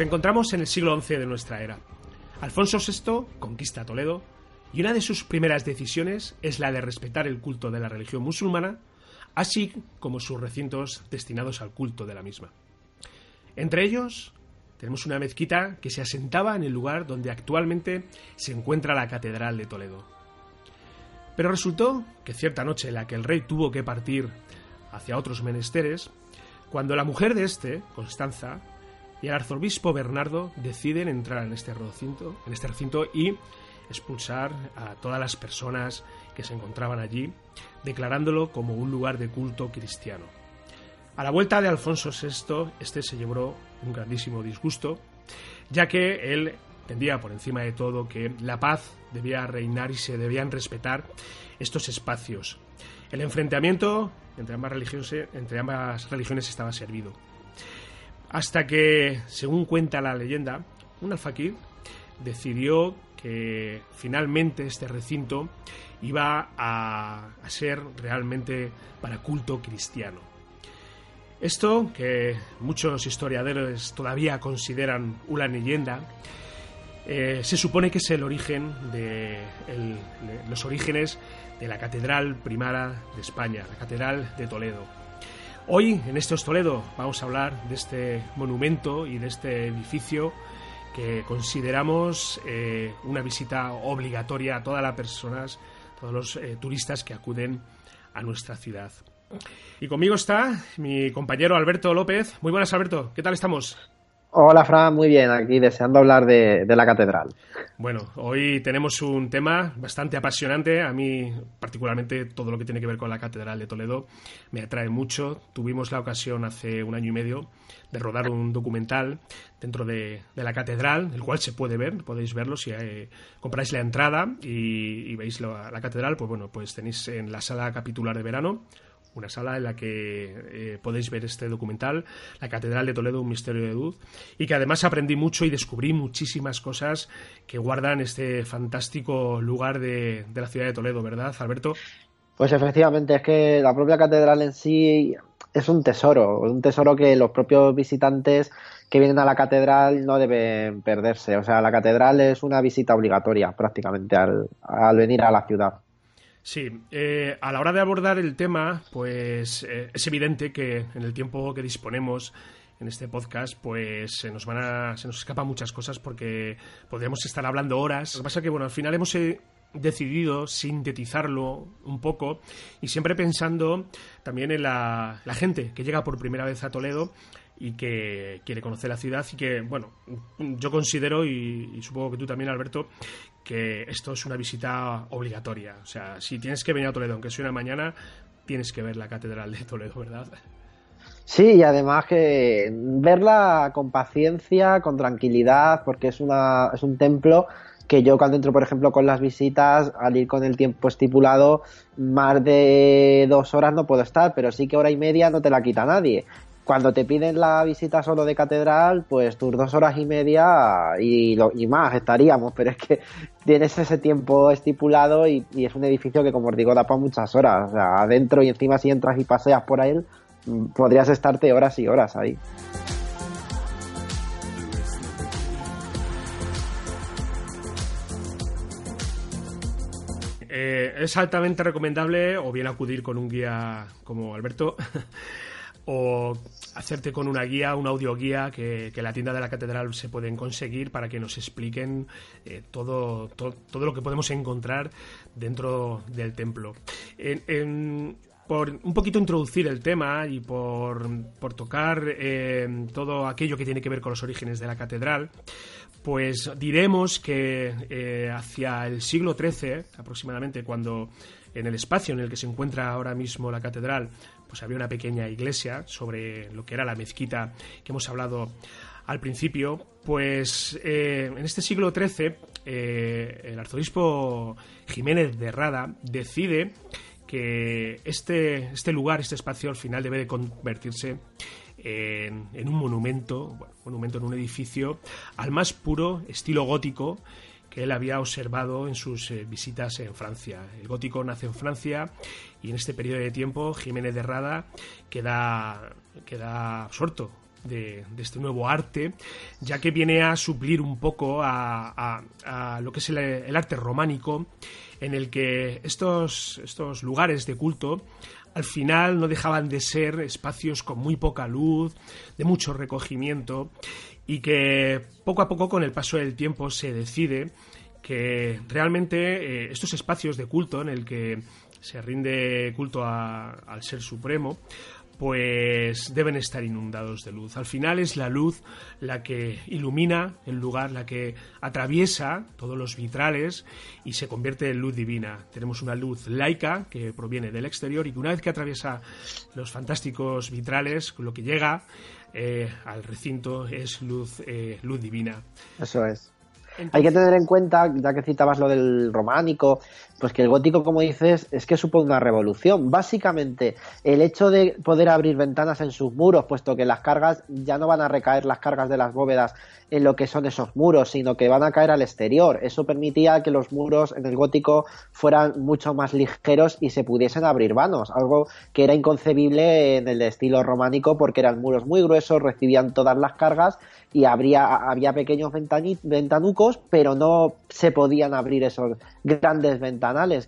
Nos encontramos en el siglo XI de nuestra era. Alfonso VI conquista Toledo y una de sus primeras decisiones es la de respetar el culto de la religión musulmana, así como sus recintos destinados al culto de la misma. Entre ellos tenemos una mezquita que se asentaba en el lugar donde actualmente se encuentra la Catedral de Toledo. Pero resultó que cierta noche en la que el rey tuvo que partir hacia otros menesteres, cuando la mujer de este, Constanza, y el arzobispo Bernardo deciden entrar en este recinto, en este recinto y expulsar a todas las personas que se encontraban allí, declarándolo como un lugar de culto cristiano. A la vuelta de Alfonso VI, este se llevó un grandísimo disgusto, ya que él entendía por encima de todo que la paz debía reinar y se debían respetar estos espacios. El enfrentamiento entre ambas religiones, entre ambas religiones estaba servido hasta que, según cuenta la leyenda, un alfaquir decidió que finalmente este recinto iba a, ser realmente para culto cristiano. Esto, que muchos historiadores todavía consideran una leyenda, eh, se supone que es el origen de los orígenes de la catedral primara de España, la catedral de Toledo. Hoy, en Estos Toledo, vamos a hablar de este monumento y de este edificio que consideramos eh, una visita obligatoria a todas las personas, todos los eh, turistas que acuden a nuestra ciudad. Y conmigo está mi compañero Alberto López. Muy buenas, Alberto. ¿Qué tal estamos? Hola, Fran, muy bien, aquí deseando hablar de, la catedral. Bueno, hoy tenemos un tema bastante apasionante. A mí, particularmente, todo lo que tiene que ver con la catedral de Toledo me atrae mucho. Tuvimos la ocasión hace un año y medio de rodar un documental dentro de, la catedral, el cual se puede ver, podéis verlo si eh, compráis la entrada y, veis la, la catedral, pues bueno, pues tenéis en la sala capitular de verano una sala en la que eh, podéis ver este documental, La Catedral de Toledo, un misterio de luz, y que además aprendí mucho y descubrí muchísimas cosas que guardan este fantástico lugar de, de la ciudad de Toledo, ¿verdad, Alberto? Pues efectivamente, es que la propia catedral en sí es un tesoro, un tesoro que los propios visitantes que vienen a la catedral no deben perderse. O sea, la catedral es una visita obligatoria prácticamente al, al venir a la ciudad. Sí, eh, a la hora de abordar el tema, pues eh, es evidente que en el tiempo que disponemos en este podcast, pues se nos van a, se nos escapan muchas cosas porque podríamos estar hablando horas. Lo que pasa es que, bueno, al final hemos eh, decidido sintetizarlo un poco y siempre pensando también en la, la gente que llega por primera vez a Toledo y que quiere conocer la ciudad y que, bueno, yo considero, y, supongo que tú también, Alberto, que esto es una visita obligatoria. O sea, si tienes que venir a Toledo, aunque sea una mañana, tienes que ver la Catedral de Toledo, ¿verdad? Sí, y además que verla con paciencia, con tranquilidad, porque es, una, es un templo que yo cuando entro, por ejemplo, con las visitas, al ir con el tiempo estipulado, más de dos horas no puedo estar, pero sí que hora y media no te la quita nadie cuando te piden la visita solo de catedral, pues tus dos horas y media y, más estaríamos, pero es que tienes ese tiempo estipulado y, es un edificio que, como os digo, da para muchas horas. O sea, adentro y encima si entras y paseas por ahí, mm, podrías estarte horas y horas ahí. Eh, es altamente recomendable o bien acudir con un guía como Alberto o hacerte con una guía, un audioguía que, que la tienda de la catedral se pueden conseguir para que nos expliquen eh, todo, todo, lo que podemos encontrar dentro del templo. Por un poquito introducir el tema y por, por tocar eh, todo aquello que tiene que ver con los orígenes de la catedral, pues diremos que eh, hacia el siglo XIII, aproximadamente, cuando en el espacio en el que se encuentra ahora mismo la catedral, pues había una pequeña iglesia sobre lo que era la mezquita que hemos hablado al principio, pues eh, en este siglo XIII eh, el arzobispo Jiménez de Rada decide que este, este lugar, este espacio al final debe de convertirse en, un monumento, bueno, monumento en un edificio al más puro estilo gótico que él había observado en sus eh, visitas en Francia. El gótico nace en Francia y en este periodo de tiempo Jiménez de Rada queda, queda absorto de, este nuevo arte, ya que viene a suplir un poco a lo que es el, el, arte románico, en el que estos, estos lugares de culto al final no dejaban de ser espacios con muy poca luz, de mucho recogimiento, y que poco a poco con el paso del tiempo se decide que realmente eh, estos espacios de culto en el que se rinde culto a, al Ser Supremo, pues deben estar inundados de luz. Al final es la luz la que ilumina el lugar, la que atraviesa todos los vitrales y se convierte en luz divina. Tenemos una luz laica que proviene del exterior y que una vez que atraviesa los fantásticos vitrales, lo que llega eh, al recinto es luz, eh, luz divina. Eso es. Entonces... Hay que tener en cuenta, ya que citabas lo del románico, pues que el gótico, como dices, es que supone una revolución. Básicamente, el hecho de poder abrir ventanas en sus muros, puesto que las cargas ya no van a recaer las cargas de las bóvedas en lo que son esos muros, sino que van a caer al exterior. Eso permitía que los muros en el gótico fueran mucho más ligeros y se pudiesen abrir vanos, algo que era inconcebible en el estilo románico porque eran muros muy gruesos, recibían todas las cargas y había pequeños ventanucos, pero no se podían abrir esos grandes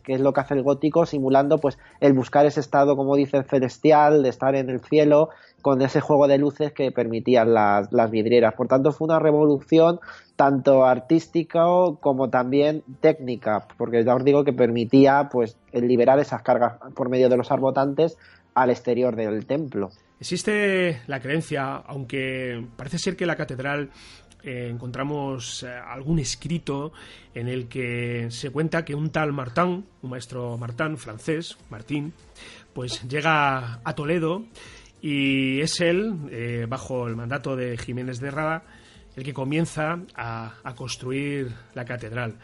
que es lo que hace el gótico, simulando pues el buscar ese estado, como dice, celestial, de estar en el cielo, con ese juego de luces que permitían las, las vidrieras. Por tanto, fue una revolución tanto artística como también técnica, porque ya os digo que permitía pues liberar esas cargas por medio de los arbotantes al exterior del templo. Existe la creencia, aunque parece ser que la catedral eh, encontramos eh, algún escrito en el que se cuenta que un tal Martin, un maestro Martin francés, Martín, pues llega a Toledo y es él, eh, bajo el mandato de Jiménez de Rada, el que comienza a, construir la catedral.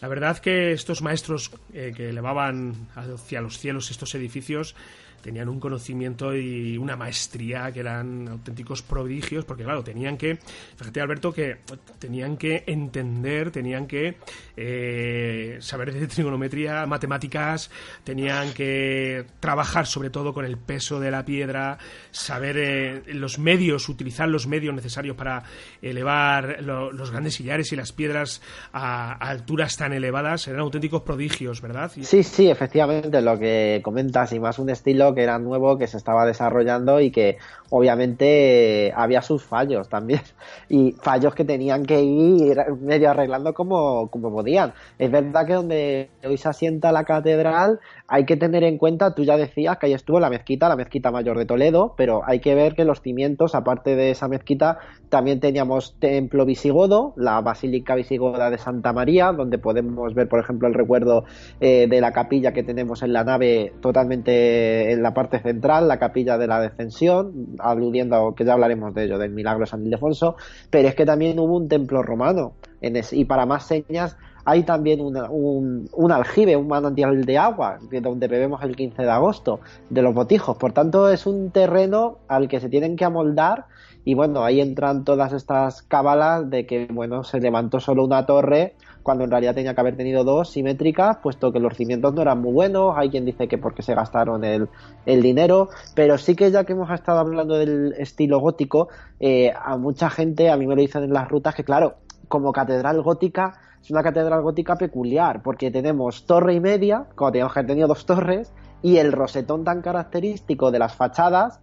La verdad que estos maestros que elevaban hacia los cielos estos edificios tenían un conocimiento y una maestría que eran auténticos prodigios, porque claro, tenían que, fíjate Alberto, que tenían que entender, tenían que eh, saber de trigonometría, matemáticas, tenían que trabajar sobre todo con el peso de la piedra, saber eh, los medios, utilizar los medios necesarios para elevar lo, los grandes sillares y las piedras a, alturas tan elevadas, eran auténticos prodigios, ¿verdad? Sí, sí, efectivamente, lo que comentas, y más un estilo que era nuevo, que se estaba desarrollando y que obviamente había sus fallos también y fallos que tenían que ir medio arreglando como, como podían. Es verdad que donde hoy se asienta la catedral hay que tener en cuenta, tú ya decías que ahí estuvo la mezquita, la mezquita mayor de Toledo, pero hay que ver que los cimientos, aparte de esa mezquita, también teníamos templo visigodo, la basílica visigoda de Santa María, donde podemos ver, por ejemplo, el recuerdo eh, de la capilla que tenemos en la nave totalmente en la parte central, la capilla de la descensión, aludiendo, que ya hablaremos de ello, del milagro de San Ildefonso, pero es que también hubo un templo romano, en y para más señas hay también un, un, aljibe, un manantial de agua, donde bebemos el 15 de agosto, de los botijos. Por tanto, es un terreno al que se tienen que amoldar y bueno, ahí entran todas estas cábalas de que, bueno, se levantó solo una torre cuando en realidad tenía que haber tenido dos simétricas, puesto que los cimientos no eran muy buenos. Hay quien dice que porque se gastaron el, dinero, pero sí que ya que hemos estado hablando del estilo gótico, eh, a mucha gente, a mí me lo dicen en las rutas, que claro, como catedral gótica, es una catedral gótica peculiar, porque tenemos torre y media, como teníamos que haber tenido dos torres, y el rosetón tan característico de las fachadas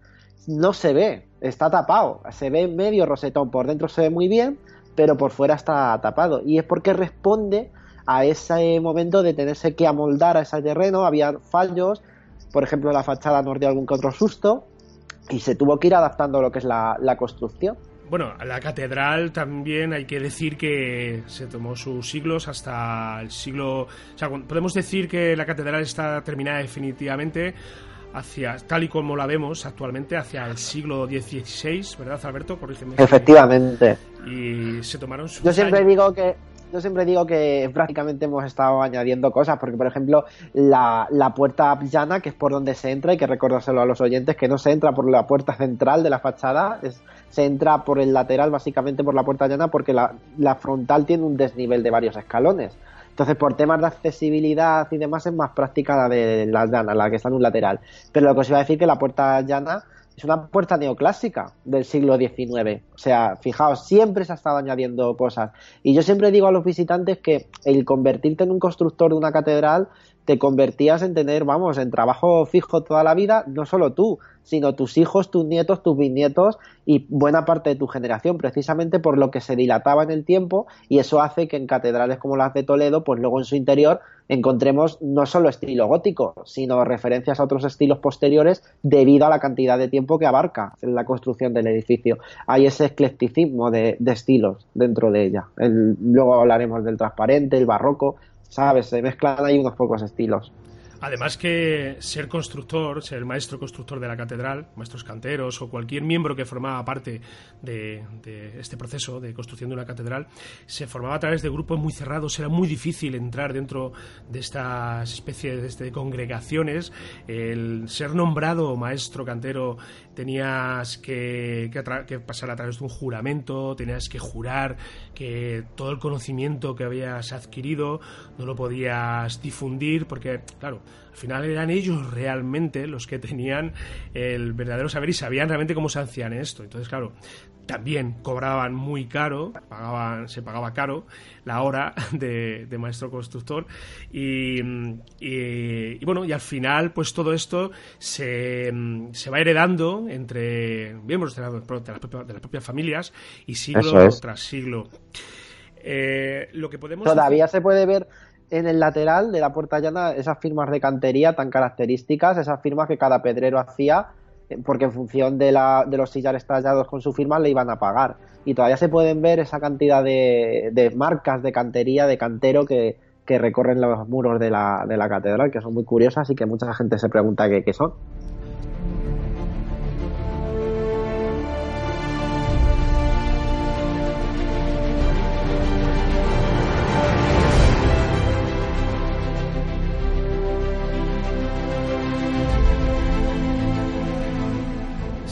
no se ve, está tapado. Se ve medio rosetón, por dentro se ve muy bien, pero por fuera está tapado. Y es porque responde a ese momento de tenerse que amoldar a ese terreno. Había fallos, por ejemplo, la fachada nos dio algún que otro susto y se tuvo que ir adaptando a lo que es la, construcción. Bueno, la catedral también hay que decir que se tomó sus siglos hasta el siglo... O sea, podemos decir que la catedral está terminada definitivamente hacia, tal y como la vemos actualmente, hacia el siglo XVI, ¿verdad, Alberto? Corrígeme. Efectivamente. Y se tomaron Yo siempre digo que yo siempre digo que prácticamente hemos estado añadiendo cosas, porque por ejemplo la, la puerta llana, que es por donde se entra, hay que recordárselo a los oyentes, que no se entra por la puerta central de la fachada, se entra por el lateral, básicamente por la puerta llana, porque la, la frontal tiene un desnivel de varios escalones. Entonces, por temas de accesibilidad y demás, es más práctica la de la llana, la que está en un lateral. Pero lo que os iba a decir que la puerta llana es una puerta neoclásica del siglo XIX. O sea, fijaos, siempre se ha estado añadiendo cosas. Y yo siempre digo a los visitantes que el convertirte en un constructor de una catedral te convertías en tener, vamos, en trabajo fijo toda la vida, no solo tú, sino tus hijos, tus nietos, tus bisnietos y buena parte de tu generación, precisamente por lo que se dilataba en el tiempo y eso hace que en catedrales como las de Toledo, pues luego en su interior encontremos no solo estilo gótico, sino referencias a otros estilos posteriores debido a la cantidad de tiempo que abarca en la construcción del edificio. Hay ese eclecticismo de, estilos dentro de ella. luego hablaremos del transparente, el barroco, ¿sabes? Se mezclan ahí unos pocos estilos. Además que ser constructor, ser maestro constructor de la catedral, maestros canteros o cualquier miembro que formaba parte de, este proceso de construcción de una catedral, se formaba a través de grupos muy cerrados, era muy difícil entrar dentro de estas especies de congregaciones. El ser nombrado maestro cantero tenías que, que, pasar a través de un juramento, tenías que jurar que todo el conocimiento que habías adquirido no lo podías difundir, porque, claro, al final eran ellos realmente los que tenían el verdadero saber y sabían realmente cómo se hacían esto. Entonces, claro, también cobraban muy caro, pagaban, se pagaba caro la hora de, maestro constructor y, bueno, y al final pues todo esto se, va heredando entre miembros de, las propias familias y siglo tras siglo. Eh, lo que podemos Todavía se puede ver en el lateral de la puerta llana esas firmas de cantería tan características, esas firmas que cada pedrero hacía porque en función de, la, de los sillares tallados con su firma le iban a pagar. Y todavía se pueden ver esa cantidad de, de marcas de cantería, de cantero que, que recorren los muros de la, de la catedral, que son muy curiosas y que mucha gente se pregunta qué, qué son.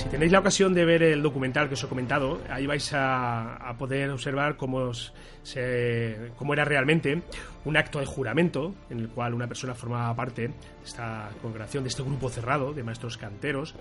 Tenéis la ocasión de ver el documental que os he comentado, ahí vais a, poder observar cómo, cómo era realmente un acto de juramento en el cual una persona formaba parte de esta congregación, de este grupo cerrado de maestros canteros.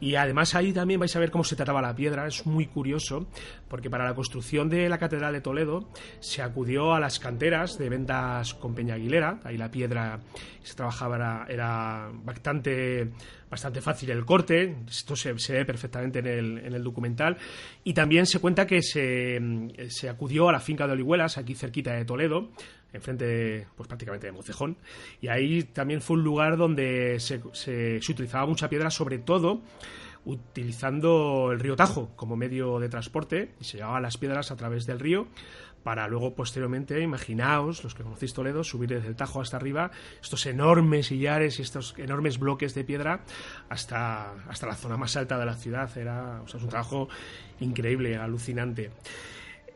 Y además ahí también vais a ver cómo se trataba la piedra. Es muy curioso porque para la construcción de la Catedral de Toledo se acudió a las canteras de ventas con Peña Aguilera. Ahí la piedra se trabajaba era bastante bastante fácil el corte, esto se, ve perfectamente en el, en el, documental, y también se cuenta que se, se, acudió a la finca de Olihuelas, aquí cerquita de Toledo, enfrente pues prácticamente de Mocejón, y ahí también fue un lugar donde se, se, se utilizaba mucha piedra, sobre todo utilizando el río Tajo como medio de transporte, y se llevaban las piedras a través del río, para luego posteriormente, imaginaos, los que conocéis Toledo, subir desde el Tajo hasta arriba, estos enormes sillares y estos enormes bloques de piedra hasta, hasta la zona más alta de la ciudad. Era un trabajo increíble, alucinante.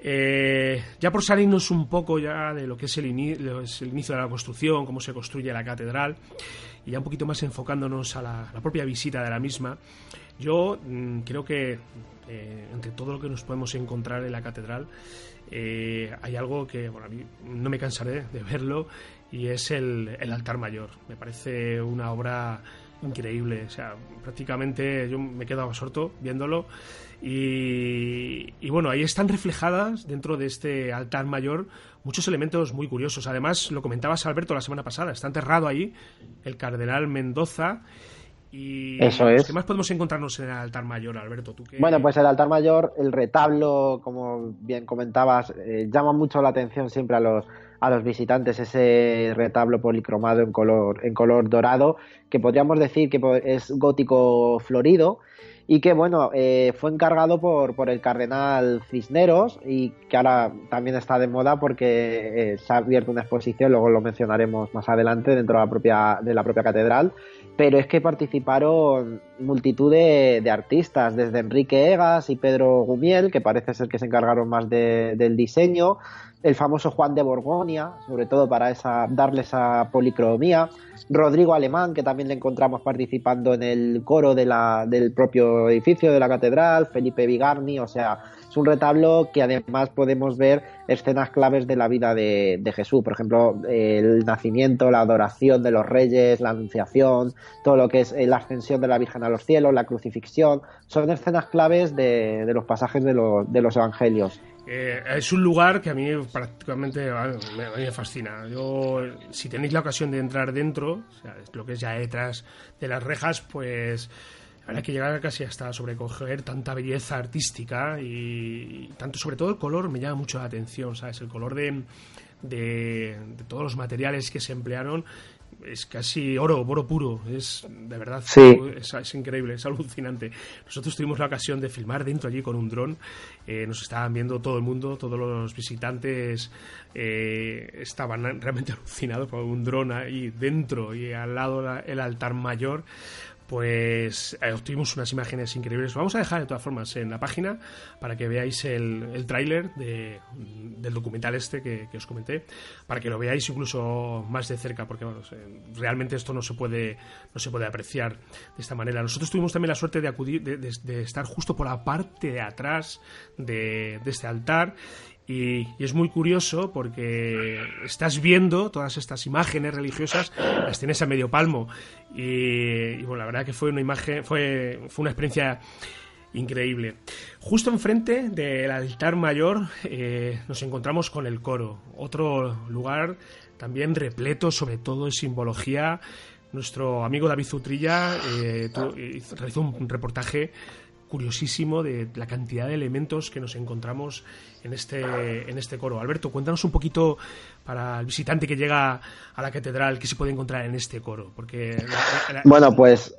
Eh, ya por salirnos un poco ya de lo que es el, inicio de la construcción, cómo se construye la catedral, y ya un poquito más enfocándonos a la, propia visita de la misma, yo mm, creo que eh, entre todo lo que nos podemos encontrar en la catedral, eh, hay algo que bueno, a mí no me cansaré de verlo y es el, el altar mayor. Me parece una obra increíble. O sea, prácticamente yo me quedo absorto viéndolo. Y, bueno, ahí están reflejadas dentro de este altar mayor muchos elementos muy curiosos. Además, lo comentabas Alberto la semana pasada, está enterrado ahí el cardenal Mendoza. Y Eso es. ¿Qué más podemos encontrarnos en el altar mayor, Alberto? ¿Tú Bueno, pues el altar mayor, el retablo, como bien comentabas, eh, llama mucho la atención siempre a los a los visitantes ese retablo policromado en color, en color dorado, que podríamos decir que es gótico florido y que bueno eh, fue encargado por, por el cardenal Cisneros y que ahora también está de moda porque eh, se ha abierto una exposición luego lo mencionaremos más adelante dentro de la propia de la propia catedral pero es que participaron multitud de, artistas desde Enrique Egas y Pedro Gumiel que parece ser que se encargaron más del diseño el famoso Juan de Borgoña, sobre todo para esa, darle esa policromía, Rodrigo Alemán, que también le encontramos participando en el coro de la, del propio edificio de la catedral, Felipe Vigarni, o sea, es un retablo que además podemos ver escenas claves de la vida de, Jesús, por ejemplo, el nacimiento, la adoración de los reyes, la anunciación, todo lo que es la ascensión de la Virgen a los cielos, la crucifixión, son escenas claves de, de los pasajes de, de los evangelios. Eh, es un lugar que a mí prácticamente me, fascina. Yo, si tenéis la ocasión de entrar dentro, lo que es ya detrás de las rejas, pues habrá que llegar casi hasta sobrecoger tanta belleza artística y, tanto, sobre todo el color me llama mucho la atención, ¿sabes? El color de, de, todos los materiales que se emplearon es casi oro, oro puro. Es de verdad, es, increíble, es alucinante. Nosotros tuvimos la ocasión de filmar dentro allí con un dron. Eh, nos estaban viendo todo el mundo, todos los visitantes eh, estaban realmente alucinados por un dron ahí dentro y al lado el altar mayor pues eh, obtuvimos unas imágenes increíbles. Vamos a dejar de todas formas en la página para que veáis el, el tráiler del documental este que, os comenté, para que lo veáis incluso más de cerca, porque realmente esto no se puede no se puede apreciar de esta manera. Nosotros tuvimos también la suerte de acudir, de, estar justo por la parte de atrás de, de este altar y, es muy curioso porque estás viendo todas estas imágenes religiosas, las tienes a medio palmo. Y, bueno, la verdad que fue una imagen, fue, fue una experiencia increíble. Justo enfrente del altar mayor eh, nos encontramos con el coro, otro lugar también repleto sobre todo de simbología. Nuestro amigo David Zutrilla eh, eh, realizó un reportaje curiosísimo de la cantidad de elementos que nos encontramos en este, en este coro. Alberto, cuéntanos un poquito para el visitante que llega a la catedral, qué se puede encontrar en este coro. Porque Bueno, pues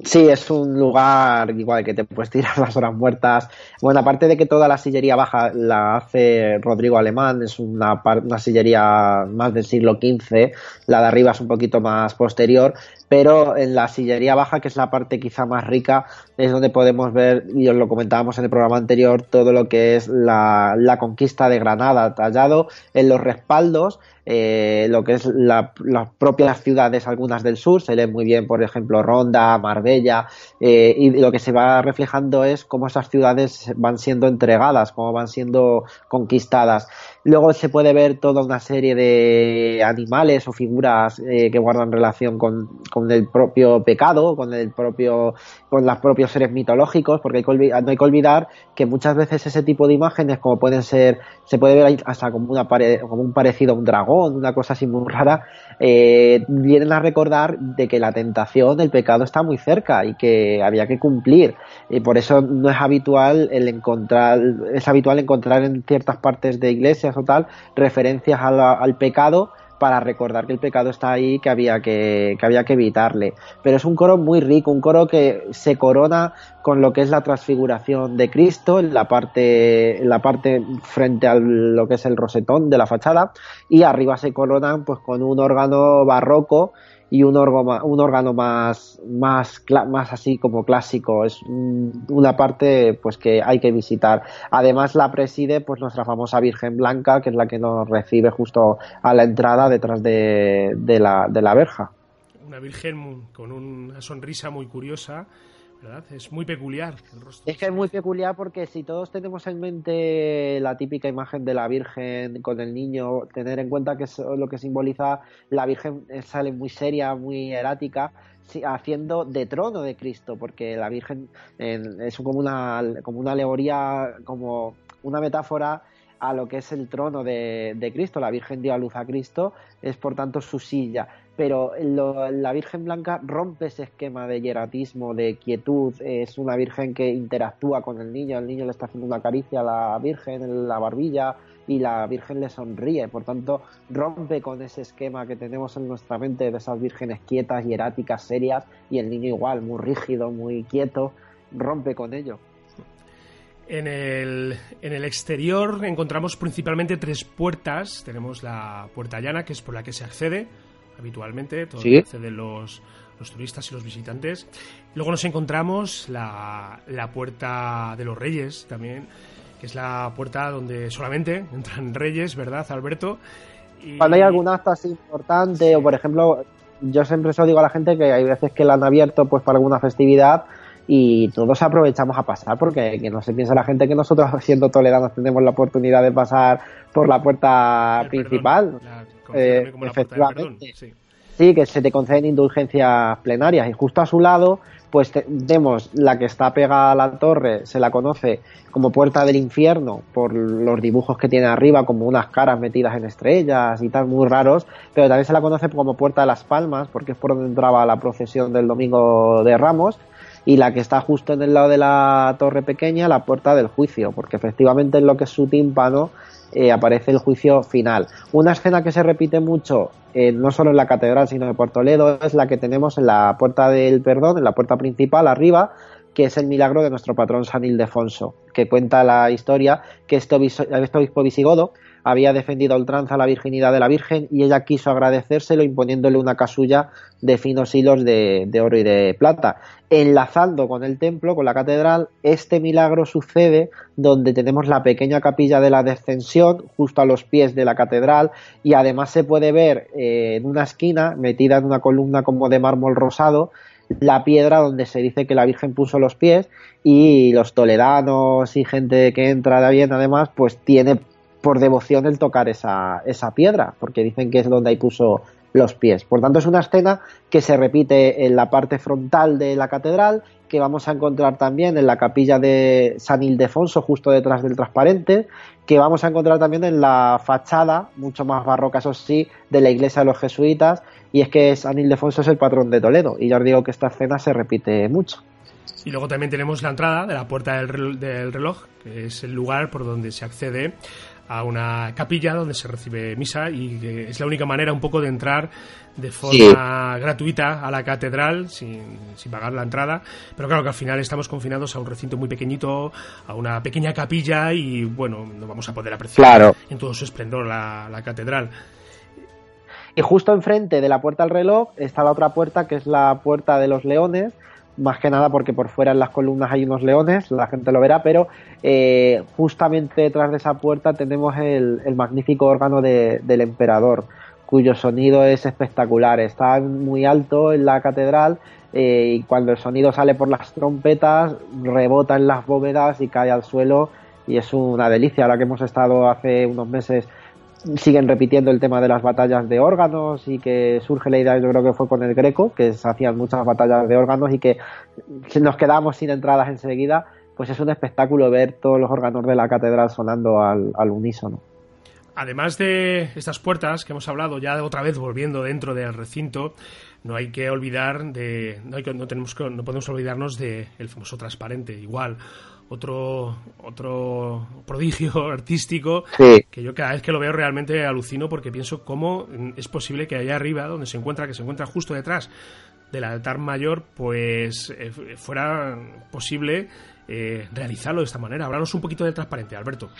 sí, es un lugar igual que te puedes tirar las horas muertas. Bueno, aparte de que toda la sillería baja la hace Rodrigo Alemán, es una, una sillería más del siglo XV, la de arriba es un poquito más posterior, pero en la sillería baja, que es la parte quizá más rica, es donde podemos ver, y os lo comentábamos en el programa anterior, todo lo que es la, la conquista de Granada, tallado en los respaldos, eh, lo que es las propias ciudades, algunas del sur, se lee muy bien, por ejemplo, Ronda, Marbella, eh, y lo que se va reflejando es cómo esas ciudades van siendo entregadas, cómo van siendo conquistadas. Luego se puede ver toda una serie de animales o figuras eh, que guardan relación con, el propio pecado, con el propio, con los propios seres mitológicos, porque hay que no hay que olvidar que muchas veces ese tipo de imágenes, como pueden ser, se puede ver hasta como, una como un parecido a un dragón, una cosa así muy rara, eh, vienen a recordar de que la tentación, el pecado está muy cerca y que había que cumplir. Y por eso no es habitual el encontrar, es habitual encontrar en ciertas partes de iglesias referencias al pecado para recordar que el pecado está ahí, que había que, que había que evitarle. Pero es un coro muy rico, un coro que se corona con lo que es la transfiguración de Cristo en la parte, en la parte frente a lo que es el rosetón de la fachada y arriba se coronan pues con un órgano barroco y un, un órgano más, más, más así como clásico. Es una parte pues que hay que visitar. Además la preside pues nuestra famosa Virgen Blanca, que es la que nos recibe justo a la entrada detrás de, de, la, de la verja. Una Virgen con una sonrisa muy curiosa es muy peculiar. Es que es muy peculiar porque si todos tenemos en mente la típica imagen de la Virgen con el niño, tener en cuenta que es lo que simboliza la Virgen sale muy seria, muy erática, haciendo de trono de Cristo, porque la Virgen es como una, como una alegoría, como una metáfora a lo que es el trono de, Cristo. La Virgen dio a luz a Cristo, es por tanto su silla pero la Virgen Blanca rompe ese esquema de hieratismo, de quietud, es una Virgen que interactúa con el niño, el niño le está haciendo una caricia a la Virgen en la barbilla y la Virgen le sonríe, por tanto rompe con ese esquema que tenemos en nuestra mente de esas vírgenes quietas, hieráticas, serias y el niño igual, muy rígido, muy quieto, rompe con ello. En el, en el, exterior encontramos principalmente tres puertas. Tenemos la puerta llana, que es por la que se accede, habitualmente, todo ¿Sí? de los, los, turistas y los visitantes. Luego nos encontramos la, la puerta de los reyes también, que es la puerta donde solamente entran reyes, ¿verdad, Alberto? Cuando hay algún acto así importante, o por ejemplo, yo siempre eso digo a la gente que hay veces que la han abierto pues para alguna festividad y todos aprovechamos a pasar porque que no se piensa la gente que nosotros siendo toledanos tenemos la oportunidad de pasar por la puerta principal. Eh, efectivamente. sí. que se te conceden indulgencias plenarias y justo a su lado pues vemos la que está pegada a la torre, se la conoce como puerta del infierno por los dibujos que tiene arriba, como unas caras metidas en estrellas y tal, muy raros, pero también se la conoce como puerta de las palmas, porque es por donde entraba la procesión del domingo de Ramos, y la que está justo en el lado de la torre pequeña, la puerta del juicio, porque efectivamente en lo que es su tímpano eh, aparece el juicio final. Una escena que se repite mucho, eh, no solo en la catedral, sino en Puerto Ledo, es la que tenemos en la puerta del perdón, en la puerta principal, arriba, que es el milagro de nuestro patrón San Ildefonso, que cuenta la historia que este obispo, obispo visigodo había defendido a la virginidad de la Virgen y ella quiso agradecérselo imponiéndole una casulla de finos hilos de, oro y de plata. Enlazando con el templo, con la catedral, este milagro sucede donde tenemos la pequeña capilla de la descensión justo a los pies de la catedral y además se puede ver eh, en una esquina, metida en una columna como de mármol rosado, la piedra donde se dice que la Virgen puso los pies y los toledanos y gente que entra de bien además pues tiene por devoción el tocar esa, esa piedra, porque dicen que es donde ahí puso los pies. Por tanto, es una escena que se repite en la parte frontal de la catedral, que vamos a encontrar también en la capilla de San Ildefonso, justo detrás del transparente, que vamos a encontrar también en la fachada, mucho más barroca, eso sí, de la iglesia de los jesuitas, y es que San Ildefonso es el patrón de Toledo, y ya os digo que esta escena se repite mucho. Y luego también tenemos la entrada de la puerta del reloj, que es el lugar por donde se accede a una capilla donde se recibe misa y que es la única manera un poco de entrar de forma gratuita a la catedral sin, sin, pagar la entrada. Pero claro que al final estamos confinados a un recinto muy pequeñito, a una pequeña capilla y bueno, no vamos a poder apreciar en todo su esplendor la, la catedral. Y justo enfrente de la puerta al reloj está la otra puerta que es la puerta de los leones, más que nada porque por fuera en las columnas hay unos leones, la gente lo verá, pero eh, justamente detrás de esa puerta tenemos el, magnífico órgano del emperador, cuyo sonido es espectacular, está muy alto en la catedral eh, y cuando el sonido sale por las trompetas rebota en las bóvedas y cae al suelo y es una delicia. Ahora que hemos estado hace unos meses siguen repitiendo el tema de las batallas de órganos y que surge la idea, yo creo que fue con el Greco, que se hacían muchas batallas de órganos y que si nos quedamos sin entradas enseguida, pues es un espectáculo ver todos los órganos de la catedral sonando al, unísono. Además de estas puertas que hemos hablado, ya otra vez volviendo dentro del recinto, no hay que olvidar de, no, hay que, no tenemos que, no podemos olvidarnos del el famoso transparente, igual otro, otro prodigio artístico que yo cada vez que lo veo realmente alucino porque pienso cómo es posible que allá arriba, donde se encuentra, que se encuentra justo detrás del altar mayor, pues eh, fuera posible eh, realizarlo de esta manera. Háblanos un poquito del transparente, Alberto.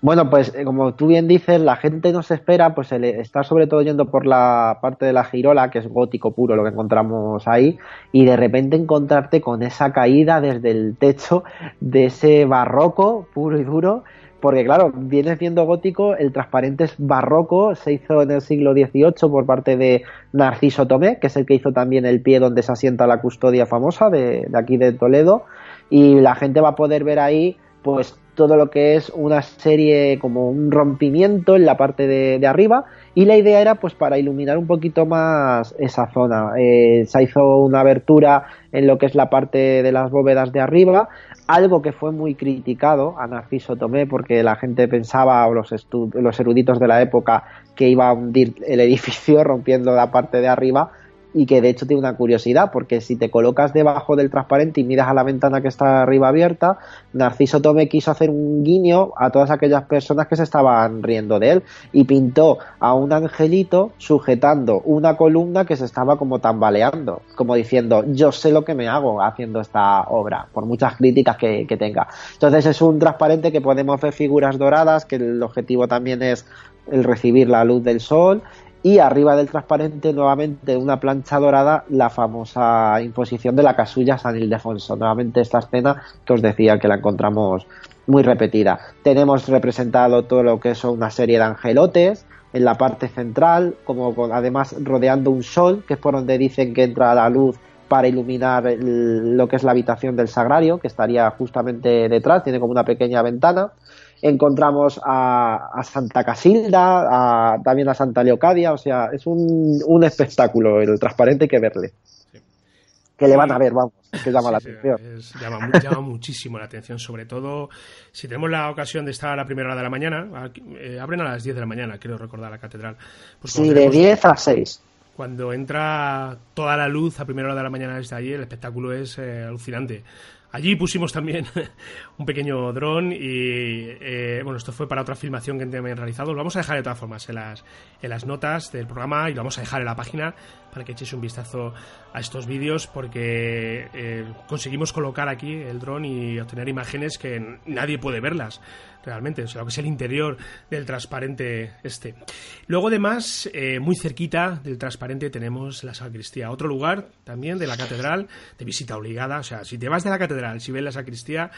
Bueno, pues eh, como tú bien dices, la gente no se espera, pues está sobre todo yendo por la parte de la girola, que es gótico puro lo que encontramos ahí, y de repente encontrarte con esa caída desde el techo de ese barroco puro y duro, porque claro, viene siendo gótico, el transparente es barroco, se hizo en el siglo XVIII por parte de Narciso Tomé, que es el que hizo también el pie donde se asienta la custodia famosa de, de aquí de Toledo, y la gente va a poder ver ahí pues todo lo que es una serie como un rompimiento en la parte de, arriba y la idea era pues para iluminar un poquito más esa zona. Eh, se hizo una abertura en lo que es la parte de las bóvedas de arriba algo que fue muy criticado a Narciso Tomé porque la gente pensaba o los, los eruditos de la época que iba a hundir el edificio rompiendo la parte de arriba y que de hecho tiene una curiosidad, porque si te colocas debajo del transparente y miras a la ventana que está arriba abierta, Narciso Tome quiso hacer un guiño a todas aquellas personas que se estaban riendo de él y pintó a un angelito sujetando una columna que se estaba como tambaleando, como diciendo yo sé lo que me hago haciendo esta obra, por muchas críticas que, que tenga. Entonces es un transparente que podemos ver figuras doradas, que el objetivo también es el recibir la luz del sol y arriba del transparente nuevamente una plancha dorada la famosa imposición de la casulla San Ildefonso. Nuevamente esta escena que os decía que la encontramos muy repetida. Tenemos representado todo lo que es una serie de angelotes en la parte central como además rodeando un sol que es por donde dicen que entra la luz para iluminar lo que es la habitación del sagrario que estaría justamente detrás tiene como una pequeña ventana encontramos a, Santa Casilda, también a Santa Leocadia, o sea, es un, espectáculo, el transparente que verle. Que le van a ver, vamos, que llama la atención. llama, muchísimo la atención, sobre todo si tenemos la ocasión de estar a la primera hora de la mañana, eh, abren a las 10 de la mañana, quiero recordar la catedral. Pues sí, de 10 a 6 cuando entra toda la luz a primera hora de la mañana desde allí, el espectáculo es eh, alucinante. Allí pusimos también un pequeño dron y eh, bueno, esto fue para otra filmación que también realizado. Lo vamos a dejar de todas formas en las, en las notas del programa y lo vamos a dejar en la página para que echéis un vistazo a estos vídeos porque eh, conseguimos colocar aquí el dron y obtener imágenes que nadie puede verlas realmente, o sea, lo que es el interior del transparente este. Luego, además, eh, muy cerquita del transparente tenemos la sacristía, otro lugar también de la catedral de visita obligada, o sea, si te vas de la catedral, si ves la sacristía,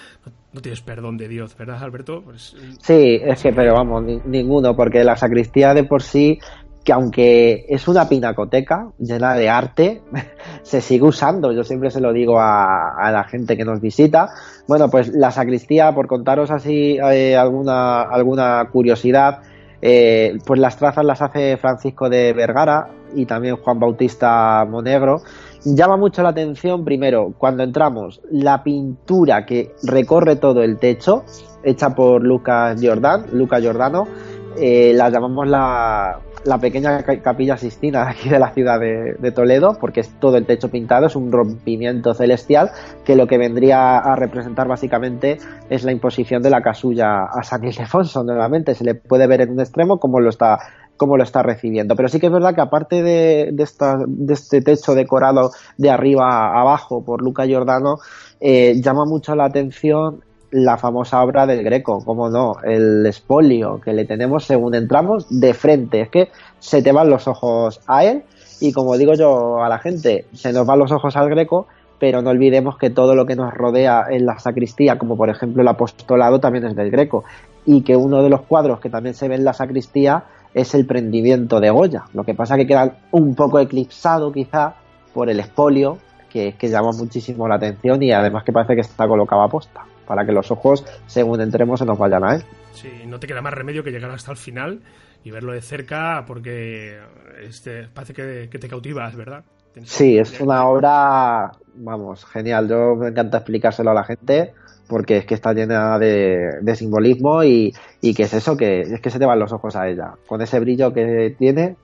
no, tienes perdón de Dios, ¿verdad, Alberto? Pues, sí, es que, pero vamos, ninguno, porque la sacristía de por sí que aunque es una pinacoteca llena de arte, se sigue usando. Yo siempre se lo digo a, la gente que nos visita. Bueno, pues la sacristía, por contaros así eh, alguna, alguna curiosidad, eh, pues las trazas las hace Francisco de Vergara y también Juan Bautista Monegro. Llama mucho la atención, primero, cuando entramos, la pintura que recorre todo el techo, hecha por Lucas Luca Giordano, eh, la llamamos la, la pequeña capilla Sistina aquí de la ciudad de, Toledo, porque es todo el techo pintado, es un rompimiento celestial que lo que vendría a representar básicamente es la imposición de la casulla a San Ildefonso nuevamente. Se le puede ver en un extremo como lo está como lo está recibiendo. Pero sí que es verdad que aparte de, de este techo decorado de arriba a abajo por Luca Giordano, eh, llama mucho la atención la famosa obra del Greco, como no, el espolio que le tenemos según entramos de frente. Es que se te van los ojos a él y como digo yo a la gente, se nos van los ojos al Greco, pero no olvidemos que todo lo que nos rodea en la sacristía, como por ejemplo el apostolado, también es del Greco. Y que uno de los cuadros que también se ve en la sacristía es el prendimiento de Goya. Lo que pasa que queda un poco eclipsado quizá por el espolio, que, que llama muchísimo la atención y además que parece que está colocado a posta para que los ojos, según entremos, se nos vayan a él. Sí, no te queda más remedio que llegar hasta el final y verlo de cerca porque este, parece que, te cautivas, ¿verdad? Sí, es una obra, vamos, genial. Yo me encanta explicárselo a la gente porque es que está llena de, simbolismo y, y, que es eso, que es que se te van los ojos a ella. Con ese brillo que tiene.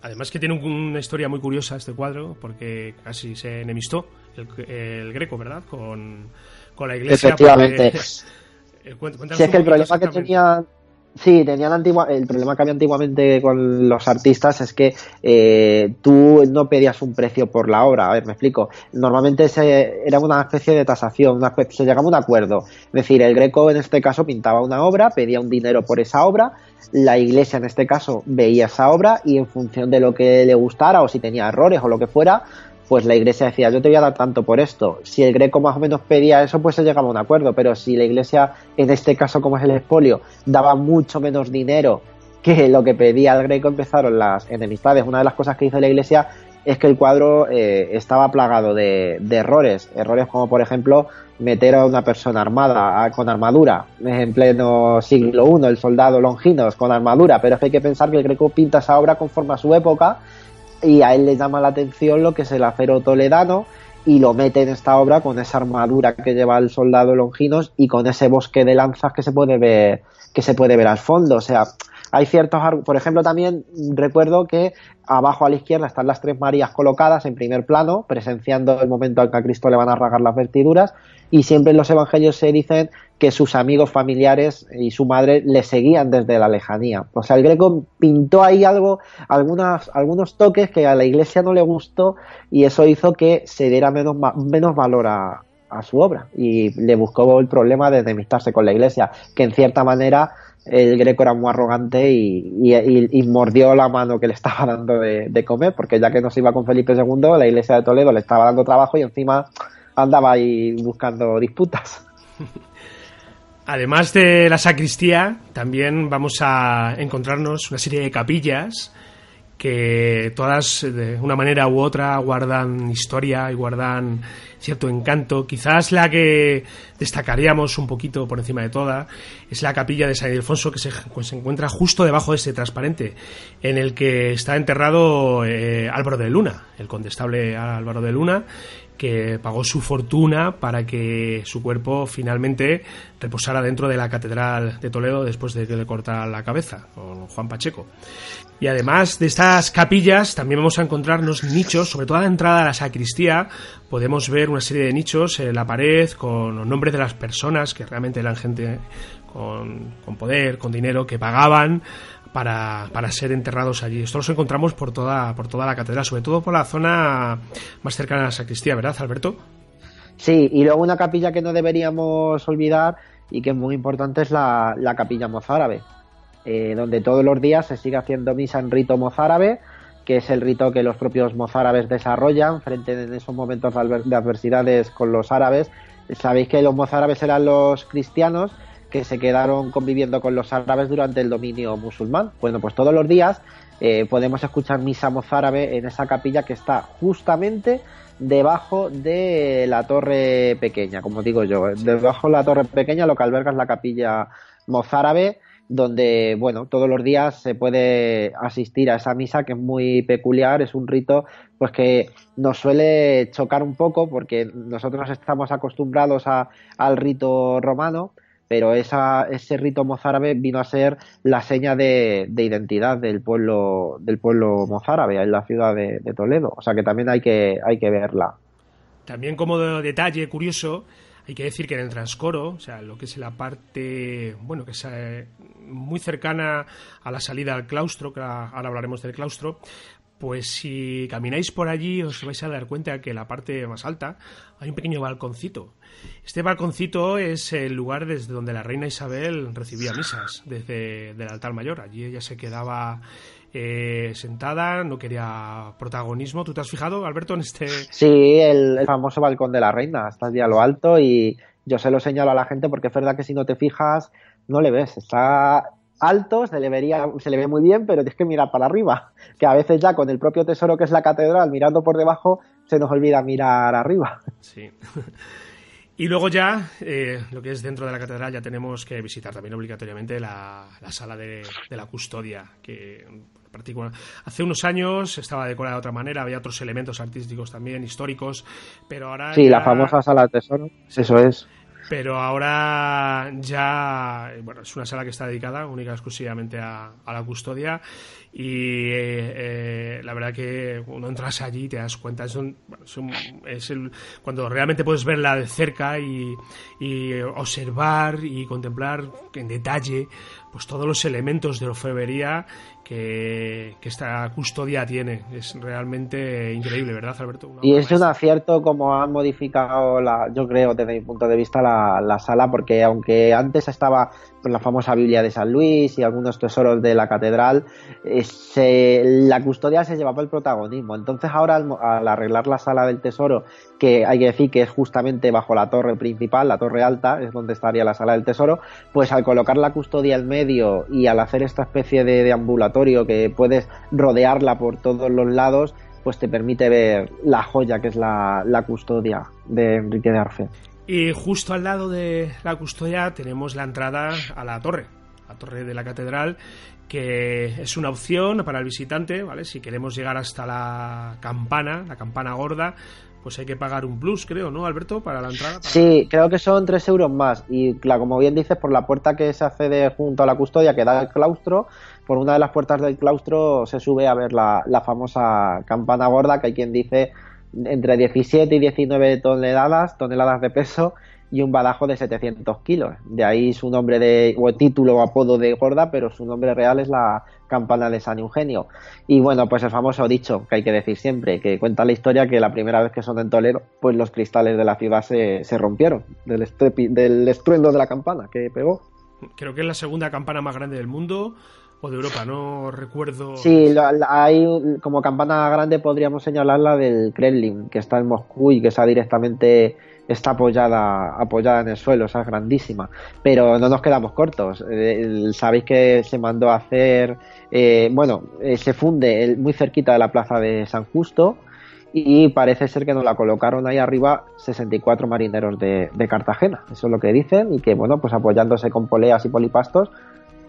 además que tiene una historia muy curiosa este cuadro porque casi se enemistó el, el Greco, ¿verdad? Con, con la iglesia. Efectivamente. si es que el problema que tenía Sí, tenían antigua, el problema que había antiguamente con los artistas es que eh, tú no pedías un precio por la obra. A ver, me explico. Normalmente se, era una especie de tasación, una se llegaba a un acuerdo. Es decir, el Greco en este caso pintaba una obra, pedía un dinero por esa obra, la iglesia en este caso veía esa obra y en función de lo que le gustara o si tenía errores o lo que fuera, pues la iglesia decía, yo te voy a dar tanto por esto. Si el greco más o menos pedía eso, pues se llegaba a un acuerdo, pero si la iglesia, en este caso como es el expolio, daba mucho menos dinero que lo que pedía el greco, empezaron las enemistades. Una de las cosas que hizo la iglesia es que el cuadro eh, estaba plagado de, errores, errores como por ejemplo meter a una persona armada con armadura en pleno siglo I, el soldado Longinos con armadura, pero es que hay que pensar que el greco pinta esa obra conforme a su época y a él le llama la atención lo que es el acero toledano y lo mete en esta obra con esa armadura que lleva el soldado Longinos y con ese bosque de lanzas que se puede ver que se puede ver al fondo, o sea, hay ciertos, por ejemplo, también recuerdo que abajo a la izquierda están las tres Marías colocadas en primer plano, presenciando el momento en que a Cristo le van a rasgar las vestiduras, y siempre en los evangelios se dicen que sus amigos familiares y su madre le seguían desde la lejanía. O sea, el Greco pintó ahí algo, algunas, algunos toques que a la iglesia no le gustó y eso hizo que se diera menos, menos valor a, a su obra y le buscó el problema de enemistarse con la iglesia, que en cierta manera el Greco era muy arrogante y, mordió la mano que le estaba dando de, comer, porque ya que no se iba con Felipe II, la iglesia de Toledo le estaba dando trabajo y encima andaba ahí buscando disputas. Además de la sacristía, también vamos a encontrarnos una serie de capillas que todas de una manera u otra guardan historia y guardan cierto encanto. Quizás la que destacaríamos un poquito por encima de toda es la capilla de San Ildefonso que se, pues, se encuentra justo debajo de ese transparente en el que está enterrado eh, Álvaro de Luna, el condestable Álvaro de Luna, que pagó su fortuna para que su cuerpo finalmente reposara dentro de la Catedral de Toledo después de que le cortara la cabeza con Juan Pacheco. Y además de estas capillas, también vamos a encontrarnos nichos, sobre todo a la entrada a la sacristía, podemos ver una serie de nichos en la pared con los nombres de las personas que realmente eran gente con, con poder, con dinero, que pagaban para, para, ser enterrados allí. Esto los encontramos por toda, por toda la catedral, sobre todo por la zona más cercana a la sacristía, ¿verdad, Alberto? Sí, y luego una capilla que no deberíamos olvidar y que es muy importante es la, la capilla mozárabe, eh, donde todos los días se sigue haciendo misa en rito mozárabe, que es el rito que los propios mozárabes desarrollan frente en esos momentos de adversidades con los árabes. Sabéis que los mozárabes eran los cristianos que se quedaron conviviendo con los árabes durante el dominio musulmán. Bueno, pues todos los días eh, podemos escuchar misa mozárabe en esa capilla que está justamente debajo de la torre pequeña, como digo yo. Debajo de la torre pequeña lo que alberga es la capilla mozárabe donde, bueno, todos los días se puede asistir a esa misa que es muy peculiar, es un rito pues que nos suele chocar un poco porque nosotros estamos acostumbrados a, al rito romano, pero esa, ese rito mozárabe vino a ser la seña de, identidad del pueblo, del pueblo mozárabe en la ciudad de, Toledo. O sea que también hay que, hay que verla. También como detalle curioso, hay que decir que en el transcoro, o sea, lo que es la parte, bueno, que es eh, muy cercana a la salida al claustro, que ahora hablaremos del claustro, pues si camináis por allí os vais a dar cuenta que en la parte más alta hay un pequeño balconcito. Este balconcito es el lugar desde donde la reina Isabel recibía misas, desde el altar mayor. Allí ella se quedaba eh, sentada, no quería protagonismo. ¿Tú te has fijado, Alberto, en este...? Sí, el, famoso balcón de la reina. Está allí a lo alto y yo se lo señalo a la gente porque es verdad que si no te fijas no le ves. Está alto, se le, vería, se le ve muy bien, pero tienes que mirar para arriba, que a veces ya con el propio tesoro que es la catedral, mirando por debajo, se nos olvida mirar arriba. Sí. Y luego ya, eh, lo que es dentro de la catedral, ya tenemos que visitar también obligatoriamente la, sala de, la custodia, que hace unos años estaba decorada de otra manera, había otros elementos artísticos también, históricos, pero ahora... Sí, la famosa sala de tesoro, eso es pero ahora ya, bueno, es una sala que está dedicada única y exclusivamente a, la custodia y eh, la verdad que cuando entras allí te das cuenta, es, es, el, cuando realmente puedes verla de cerca y, y observar y contemplar en detalle pues todos los elementos de orfebrería que, esta custodia tiene. Es realmente increíble, ¿verdad, Alberto? y es un acierto como han modificado, la, yo creo, desde mi punto de vista, la, sala, porque aunque antes estaba la famosa Biblia de San Luis y algunos tesoros de la catedral, eh, la custodia se llevaba el protagonismo. Entonces ahora al, arreglar la sala del tesoro, que hay que decir que es justamente bajo la torre principal, la torre alta, es donde estaría la sala del tesoro, pues al colocar la custodia en medio y al hacer esta especie de, de que puedes rodearla por todos los lados, pues te permite ver la joya que es la, custodia de Enrique de Arce. Y justo al lado de la custodia tenemos la entrada a la torre, la torre de la catedral, que es una opción para el visitante, ¿vale? Si queremos llegar hasta la campana, la campana gorda, pues hay que pagar un plus, creo, ¿no, Alberto, para la entrada? Sí, creo que son tres euros más. Y claro, como bien dices, por la puerta que se accede junto a la custodia, que da al claustro, por una de las puertas del claustro se sube a ver la, la famosa campana gorda, que hay quien dice entre 17 y 19 toneladas, toneladas de peso, y un badajo de 700 kilos. De ahí su nombre de, o título o apodo de gorda, pero su nombre real es la campana de San Eugenio. Y bueno, pues el famoso dicho que hay que decir siempre, que cuenta la historia que la primera vez que son en Toledo, pues los cristales de la ciudad se, se rompieron del, del estruendo de la campana que pegó. Creo que es la segunda campana más grande del mundo o de Europa, no recuerdo. Sí, hay como campana grande podríamos señalar la del Kremlin, que está en Moscú y que está directamente está apoyada, apoyada en el suelo, o sea, es grandísima. Pero no nos quedamos cortos. Eh, sabéis que se mandó a hacer, eh, bueno, eh, se funde muy cerquita de la plaza de San Justo y parece ser que nos la colocaron ahí arriba 64 marineros de, Cartagena. Eso es lo que dicen y que, bueno, pues apoyándose con poleas y polipastos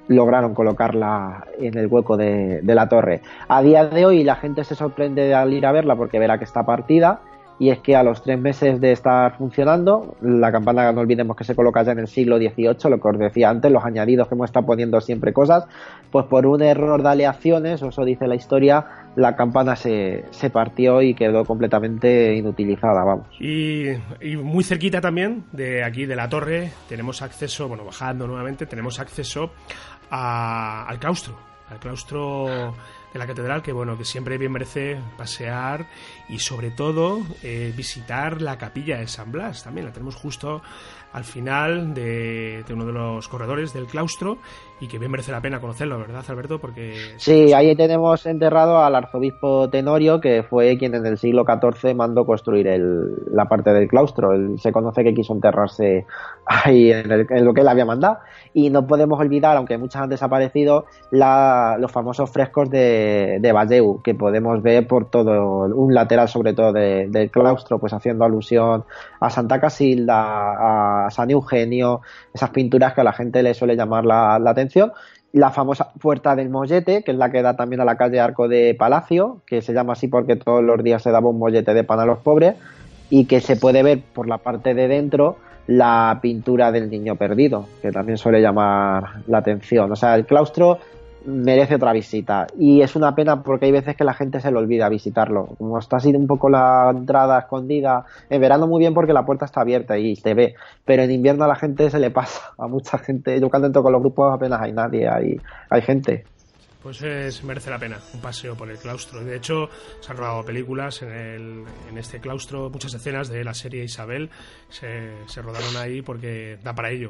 lograron colocarla en el hueco de, de, la torre. A día de hoy la gente se sorprende al ir a verla porque verá que está partida y es que a los tres meses de estar funcionando, la campana no olvidemos que se coloca ya en el siglo XVIII, lo que os decía antes, los añadidos que hemos estado poniendo siempre cosas, pues por un error de aleaciones, o eso dice la historia, la campana se, se partió y quedó completamente inutilizada, vamos. Y, muy cerquita también de aquí de la torre tenemos acceso, bueno, bajando nuevamente, tenemos acceso al claustro, al claustro de la catedral que bueno que siempre bien merece pasear y sobre todo eh, visitar la capilla de San Blas también. La tenemos justo al final de, uno de los corredores del claustro y que bien merece la pena conocerlo, ¿verdad, Alberto? Porque sí, ahí tenemos enterrado al arzobispo Tenorio, que fue quien en el siglo XIV mandó construir el, la parte del claustro. Él, se conoce que quiso enterrarse ahí en, lo que él había mandado. Y no podemos olvidar, aunque muchas han desaparecido, la, los famosos frescos de, de Valleu, que podemos ver por todo un lateral, sobre todo del claustro, pues haciendo alusión a Santa Casilda, a San Eugenio, esas pinturas que a la gente le suele llamar la, atención. La famosa Puerta del Mollete, que es la que da también a la calle Arco de Palacio, que se llama así porque todos los días se daba un mollete de pan a los pobres, y que se puede ver por la parte de dentro la pintura del niño perdido, que también suele llamar la atención. O sea, el claustro merece otra visita. Y es una pena porque hay veces que la gente se le olvida visitarlo. Como está así un poco la entrada escondida, en verano muy bien porque la puerta está abierta y te ve, pero en invierno a la gente se le pasa, a mucha gente. Yo cuando con los grupos apenas hay nadie, hay, hay gente. Pues es, merece la pena un paseo por el claustro. De hecho, se han rodado películas en, el, en este claustro, muchas escenas de la serie Isabel se, se rodaron ahí porque da para ello.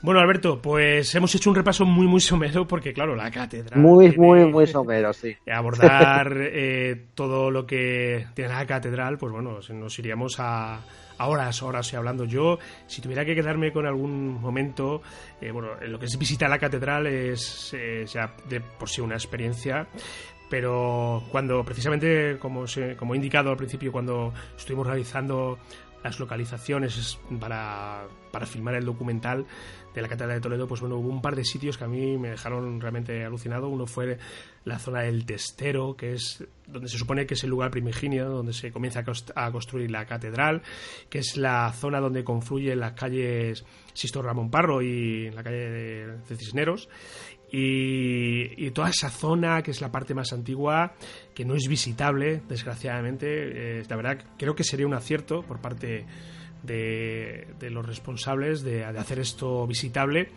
Bueno, Alberto, pues hemos hecho un repaso muy, muy somero porque, claro, la cátedra. Muy, muy, muy somero, sí. Abordar eh, todo lo que tiene la catedral, pues bueno, nos iríamos a, horas, horas hablando. Yo, si tuviera que quedarme con algún momento, eh, bueno, lo que es visitar la catedral es eh, ya de por sí una experiencia, pero cuando precisamente, como, se, como he indicado al principio, cuando estuvimos realizando las localizaciones para, para filmar el documental, de la Catedral de Toledo, pues bueno, hubo un par de sitios que a mí me dejaron realmente alucinado. Uno fue la zona del Testero, que es donde se supone que es el lugar primigenio donde se comienza a construir la catedral, que es la zona donde confluyen las calles Sisto Ramón Parro y la calle de Cisneros. Y, toda esa zona, que es la parte más antigua, que no es visitable, desgraciadamente, eh, la verdad creo que sería un acierto por parte de, los responsables de, hacer esto visitable.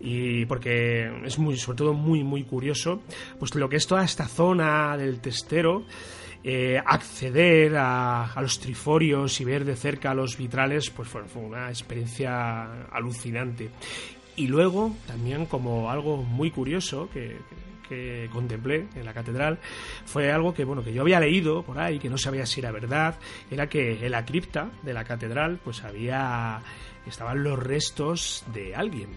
Y porque es muy sobre todo muy muy curioso pues lo que es toda esta zona del testero eh, acceder a, los triforios y ver de cerca los vitrales pues fue, una experiencia alucinante. Y luego también como algo muy curioso que contemplé en la catedral fue algo que bueno que yo había leído por ahí que no sabía si era verdad era que en la cripta de la catedral pues había estaban los restos de alguien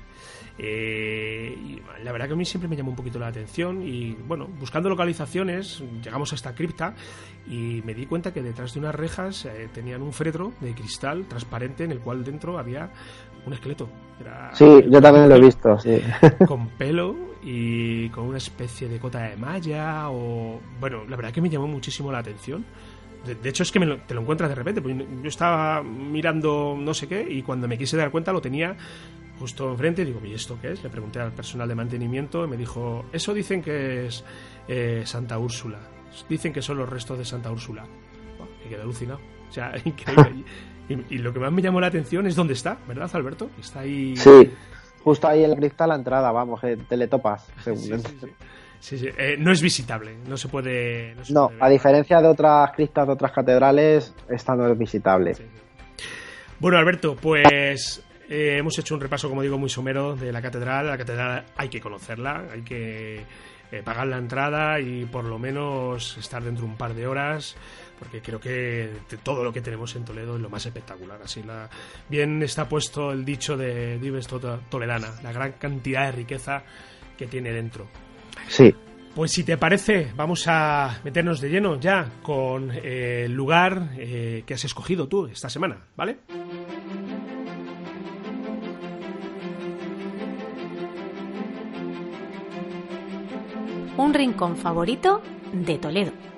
eh, y la verdad que a mí siempre me llamó un poquito la atención y bueno, buscando localizaciones llegamos a esta cripta y me di cuenta que detrás de unas rejas eh, tenían un féretro de cristal transparente en el cual dentro había un esqueleto. sí, yo también lo he visto, sí. Con pelo y con una especie de cota de malla o... Bueno, la verdad que me llamó muchísimo la atención. De, hecho es que te lo encuentras de repente. Pues yo estaba mirando no sé qué y cuando me quise dar cuenta lo tenía justo enfrente. Y digo, ¿y esto qué es? Le pregunté al personal de mantenimiento y me dijo, eso dicen que es eh, Santa Úrsula. Dicen que son los restos de Santa Úrsula. me quedé alucinado. O sea, increíble. Y, lo que más me llamó la atención es dónde está, ¿verdad, Alberto? Está ahí. Sí, justo ahí en la cripta la entrada, vamos, que te le topas. Sí, sí, eh, no es visitable, no se puede. No, a diferencia de otras criptas de otras catedrales, esta no es visitable. Bueno, Alberto, pues eh, hemos hecho un repaso, como digo, muy somero de la catedral. La catedral hay que conocerla, hay que eh, pagar la entrada y por lo menos estar dentro un par de horas porque creo que todo lo que tenemos en Toledo es lo más espectacular. Así la, bien está puesto el dicho de Dives Toledana, la gran cantidad de riqueza que tiene dentro. Sí. Pues si te parece, vamos a meternos de lleno ya con eh, el lugar eh, que has escogido tú esta semana, ¿vale? Un rincón favorito de Toledo.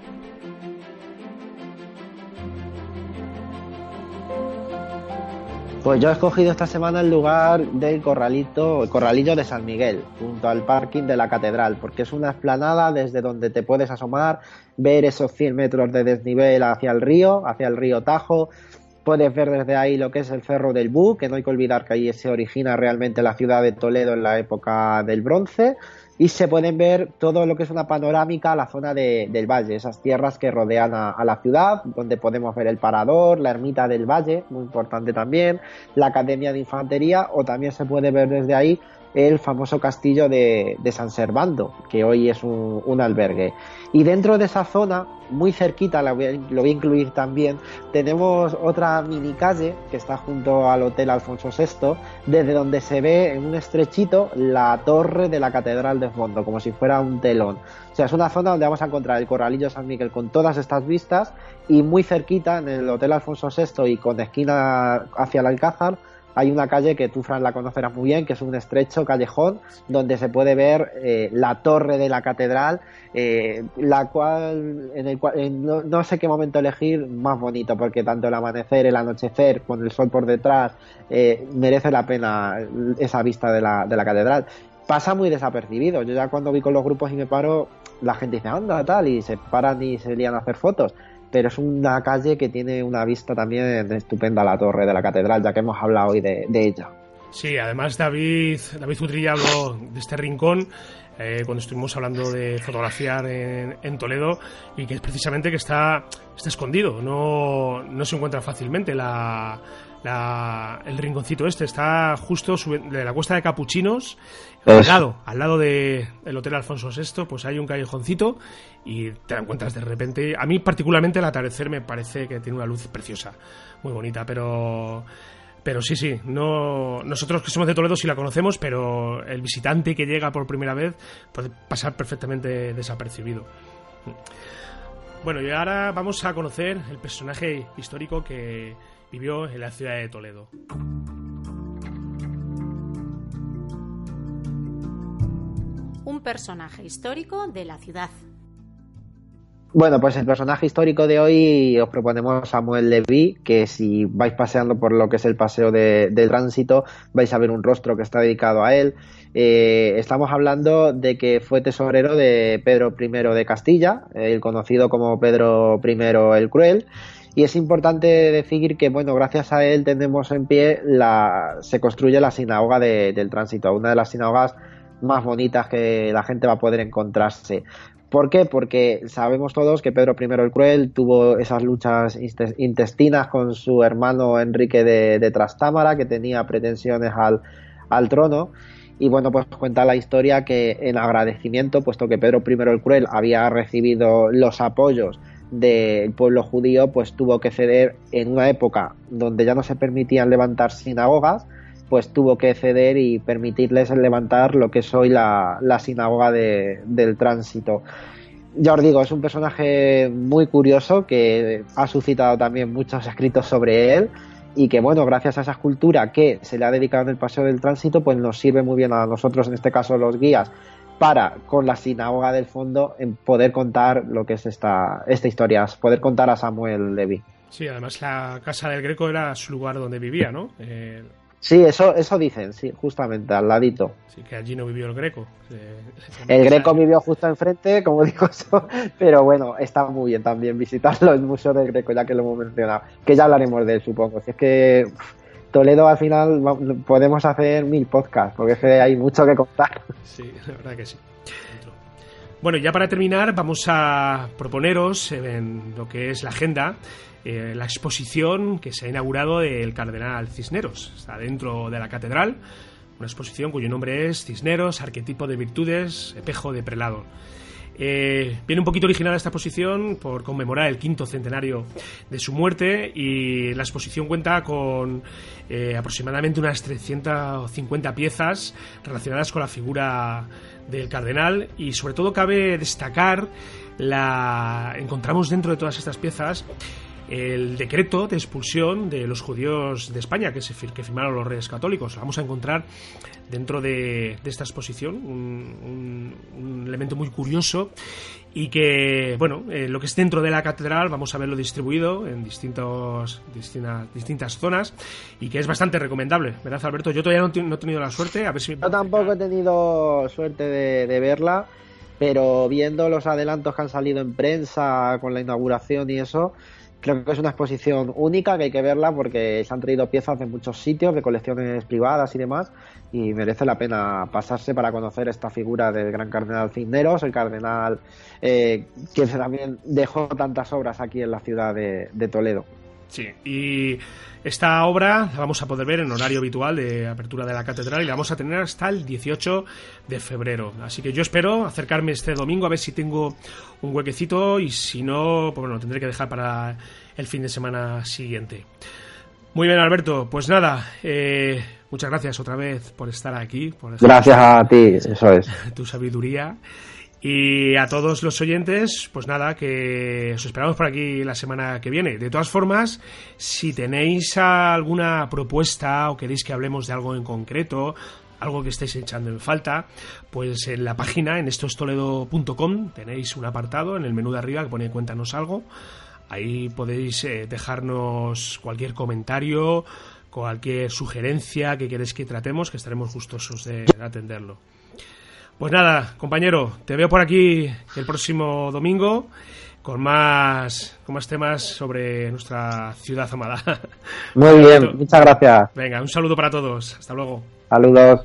Pues yo he escogido esta semana el lugar del corralito, el corralillo de San Miguel, junto al parking de la catedral, porque es una explanada desde donde te puedes asomar, ver esos 100 metros de desnivel hacia el río, hacia el río Tajo. Puedes ver desde ahí lo que es el Cerro del Bú, que no hay que olvidar que ahí se origina realmente la ciudad de Toledo en la época del bronce y se pueden ver todo lo que es una panorámica a la zona del valle, esas tierras que rodean a, la ciudad, donde podemos ver el parador, la ermita del valle, muy importante también, la academia de infantería o también se puede ver desde ahí el famoso castillo de, San Servando, que hoy es un, albergue. Y dentro de esa zona, muy cerquita, lo voy, a, incluir también, tenemos otra mini calle que está junto al Hotel Alfonso VI, desde donde se ve en un estrechito la torre de la Catedral de Fondo, como si fuera un telón. O sea, es una zona donde vamos a encontrar el Corralillo San Miguel con todas estas vistas y muy cerquita en el Hotel Alfonso VI y con esquina hacia el Alcázar hay una calle que tú, Fran, la conocerás muy bien, que es un estrecho callejón donde se puede ver eh, la torre de la catedral, eh, la cual, en el cual no, sé qué momento elegir más bonito, porque tanto el amanecer, el anochecer, con el sol por detrás, eh, merece la pena esa vista de la, de la catedral. Pasa muy desapercibido. Yo ya cuando vi con los grupos y me paro, la gente dice, anda, tal, y se paran y se lían a hacer fotos pero es una calle que tiene una vista también estupenda a la torre de la catedral, ya que hemos hablado hoy de, ella. Sí, además David, David Utrilla habló de este rincón eh, cuando estuvimos hablando de fotografiar en, Toledo y que es precisamente que está, está escondido, no, no se encuentra fácilmente la, el rinconcito este está justo de la cuesta de Capuchinos, al lado, al lado del Hotel Alfonso VI, pues hay un callejoncito y te la encuentras de repente. A mí particularmente el atardecer me parece que tiene una luz preciosa, muy bonita, pero pero sí, sí, no nosotros que somos de Toledo sí la conocemos, pero el visitante que llega por primera vez puede pasar perfectamente desapercibido. Bueno, y ahora vamos a conocer el personaje histórico que vivió en la ciudad de Toledo. Un personaje histórico de la ciudad. Bueno, pues el personaje histórico de hoy os proponemos Samuel Levy, que si vais paseando por lo que es el paseo del tránsito, vais a ver un rostro que está dedicado a él. Eh, estamos hablando de que fue tesorero de Pedro I de Castilla, el conocido como Pedro I el Cruel, Y es importante decir que, bueno, gracias a él tenemos en pie la, se construye la sinagoga del tránsito, una de las sinagogas más bonitas que la gente va a poder encontrarse. ¿Por qué? Porque sabemos todos que Pedro I el Cruel tuvo esas luchas intestinas con su hermano Enrique de, Trastámara, que tenía pretensiones al, al trono. Y bueno, pues cuenta la historia que en agradecimiento, puesto que Pedro I el Cruel había recibido los apoyos del pueblo judío, pues tuvo que ceder en una época donde ya no se permitían levantar sinagogas, pues tuvo que ceder y permitirles levantar lo que es hoy la, sinagoga del tránsito. Ya os digo, es un personaje muy curioso que ha suscitado también muchos escritos sobre él y que bueno, gracias a esa escultura que se le ha dedicado en el Paseo del Tránsito, pues nos sirve muy bien a nosotros, en este caso los guías, para, con la sinagoga del fondo, en poder contar lo que es esta, esta historia, poder contar a Samuel Levy. Sí, además la casa del Greco era su lugar donde vivía, ¿no? Eh, Sí, eso, eso dicen, sí, justamente, al ladito. Sí, que allí no vivió el Greco. el Greco vivió justo enfrente, como digo eso, pero bueno, está muy bien también visitarlo, el Museo del Greco, ya que lo hemos mencionado, que ya hablaremos de él, supongo. Si es que Toledo al final podemos hacer mil podcasts, porque hay mucho que contar. Sí, la verdad que sí. Bueno, ya para terminar, vamos a proponeros en lo que es la agenda eh, la exposición que se ha inaugurado del Cardenal Cisneros. Está dentro de la catedral, una exposición cuyo nombre es Cisneros, arquetipo de virtudes, espejo de prelado. Eh, viene un poquito original esta exposición por conmemorar el quinto centenario de su muerte y la exposición cuenta con eh, aproximadamente unas 350 piezas relacionadas con la figura del cardenal y sobre todo cabe destacar la encontramos dentro de todas estas piezas el decreto de expulsión de los judíos de España que, se, que firmaron los reyes católicos. vamos a encontrar dentro de, esta exposición un, elemento muy curioso y que, bueno, eh, lo que es dentro de la catedral vamos a verlo distribuido en distintos, distintas, distintas zonas y que es bastante recomendable, ¿verdad, Alberto? Yo todavía no, he tenido la suerte, a ver si... Yo tampoco he tenido suerte de verla, pero viendo los adelantos que han salido en prensa con la inauguración y eso, Creo que es una exposición única que hay que verla porque se han traído piezas de muchos sitios, de colecciones privadas y demás, y merece la pena pasarse para conocer esta figura del gran cardenal Cisneros, el cardenal eh, que también dejó tantas obras aquí en la ciudad de, de Toledo. Sí, y esta obra la vamos a poder ver en horario habitual de apertura de la catedral y la vamos a tener hasta el 18 de febrero. Así que yo espero acercarme este domingo a ver si tengo un huequecito y si no, pues bueno, tendré que dejar para el fin de semana siguiente. Muy bien, Alberto. Pues nada, eh, muchas gracias otra vez por estar aquí. Por gracias a ti, eso es. Tu sabiduría. Y a todos los oyentes, pues nada, que os esperamos por aquí la semana que viene. De todas formas, si tenéis alguna propuesta o queréis que hablemos de algo en concreto, algo que estéis echando en falta, pues en la página, en estostoledo.com, tenéis un apartado en el menú de arriba que pone cuéntanos algo. Ahí podéis eh, dejarnos cualquier comentario, cualquier sugerencia que queréis que tratemos, que estaremos gustosos de atenderlo. Pues nada, compañero, te veo por aquí el próximo domingo con más, con más temas sobre nuestra ciudad amada. Muy bien, muchas gracias. Venga, un saludo para todos. Hasta luego. Saludos.